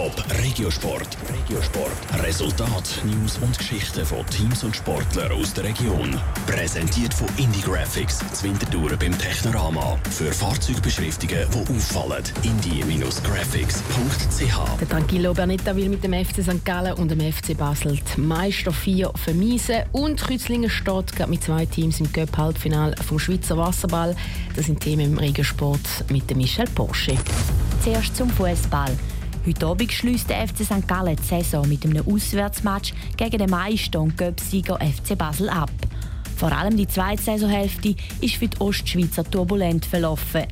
Top Regiosport. Regiosport. Resultat, News und Geschichten von Teams und Sportlern aus der Region. Präsentiert von Indie Graphics, Zwintertouren beim Technorama. Für Fahrzeugbeschriftungen, die auffallen. indie-graphics.ch. Der Tranquillo Bernetta will mit dem FC St. Gallen und dem FC Basel die Meister 4 vermiesen. Und Kützlingen steht gerade mit zwei Teams im Cup-Halbfinale vom Schweizer Wasserball. Das sind Themen im Regiosport mit dem Michel Porsche. Zuerst zum Fußball. Heute Abend schließt der FC St. Gallen die Saison mit einem Auswärtsmatch gegen den Meister und Göpsieger FC Basel ab. Vor allem die zweite Saisonhälfte ist für die Ostschweizer turbulent verlaufen.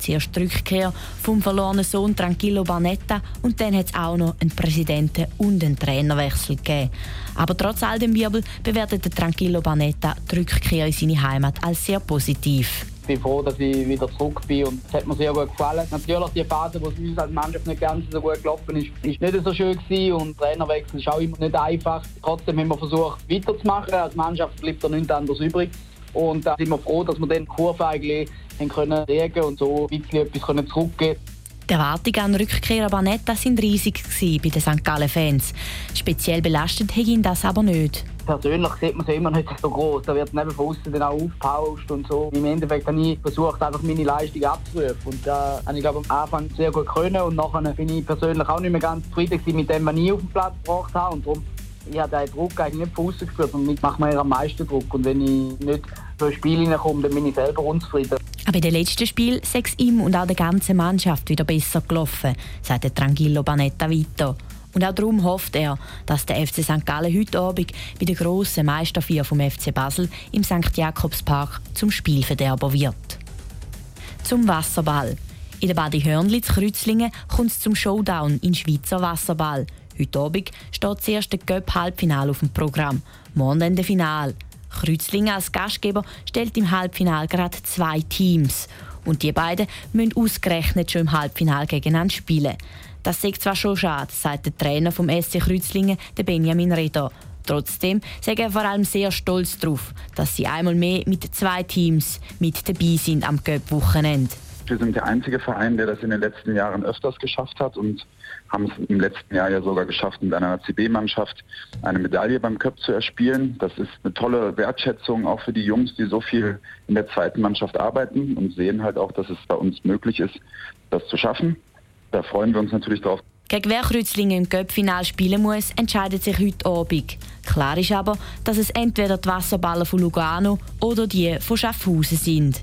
Zuerst die Rückkehr vom verlorenen Sohn Tranquillo Barnetta und dann hat es auch noch einen Präsidenten- und einen Trainerwechsel gegeben. Aber trotz all dem Wirbel bewertet Tranquillo Barnetta die Rückkehr in seine Heimat als sehr positiv. Bin froh, dass ich wieder zurück bin und es hat mir sehr gut gefallen. Natürlich die Phase, wo es uns als Mannschaft nicht ganz so gut gelaufen ist, ist nicht so schön gewesen und Trainerwechsel ist auch immer nicht einfach. Trotzdem haben wir versucht weiterzumachen. Als Mannschaft bleibt da nichts anderes übrig. Und da sind wir froh, dass wir die Kurve eigentlich können und so ein bisschen etwas können zurückgeben die Erwartungen an Rückkehr Barnetta sind riesig bei den St. Gallen-Fans. Speziell belastet hat ihn das aber nicht. Persönlich sieht man es immer nicht so groß. Da wird neben von außen dann auch aufgepauscht und so. Im Endeffekt habe ich versucht, einfach meine Leistung abzurufen. Und da habe ich glaube am Anfang sehr gut können und nachher bin ich persönlich auch nicht mehr ganz zufrieden mit dem, was ich auf den Platz gebracht habe. Und darum ich habe den Druck eigentlich nicht von außen gespürt und mit macht mir am meisten Druck. Und wenn ich nicht so Spiel hineinkomme, dann bin ich selber unzufrieden. Aber in den letzten Spiel sei es ihm und auch der ganzen Mannschaft wieder besser gelaufen, sagt Tranquillo Banetta weiter. Und auch darum hofft er, dass der FC St. Gallen heute Abend bei der grossen Meisterfeier vom FC Basel im St. Jakobspark zum Spielverderber wird. Zum Wasserball. In der Badi Hörnli zu Kreuzlingen kommt es zum Showdown in Schweizer Wasserball. Heute Abend steht das erste Göpp-Halbfinale auf dem Programm. Morgen dann der Final. Kreuzlingen als Gastgeber stellt im Halbfinale gerade zwei Teams. Und die beiden müssen ausgerechnet schon im Halbfinale gegeneinander spielen. Das ist zwar schon schade, sagt der Trainer vom SC Kreuzlingen, der Benjamin Reda. Trotzdem sei er vor allem sehr stolz darauf, dass sie einmal mehr mit zwei Teams mit dabei sind am Göpp-Wochenende. Wir sind der einzige Verein, der das in den letzten Jahren öfters geschafft hat und haben es im letzten Jahr ja sogar geschafft, mit einer CB-Mannschaft eine Medaille beim Cup zu erspielen. Das ist eine tolle Wertschätzung auch für die Jungs, die so viel in der zweiten Mannschaft arbeiten und sehen halt auch, dass es bei uns möglich ist, das zu schaffen. Da freuen wir uns natürlich drauf. Gegen wer Kreuzlingen im Cup-Final spielen muss, entscheidet sich heute Abend. Klar ist aber, dass es entweder die Wasserballer von Lugano oder die von Schaffhausen sind.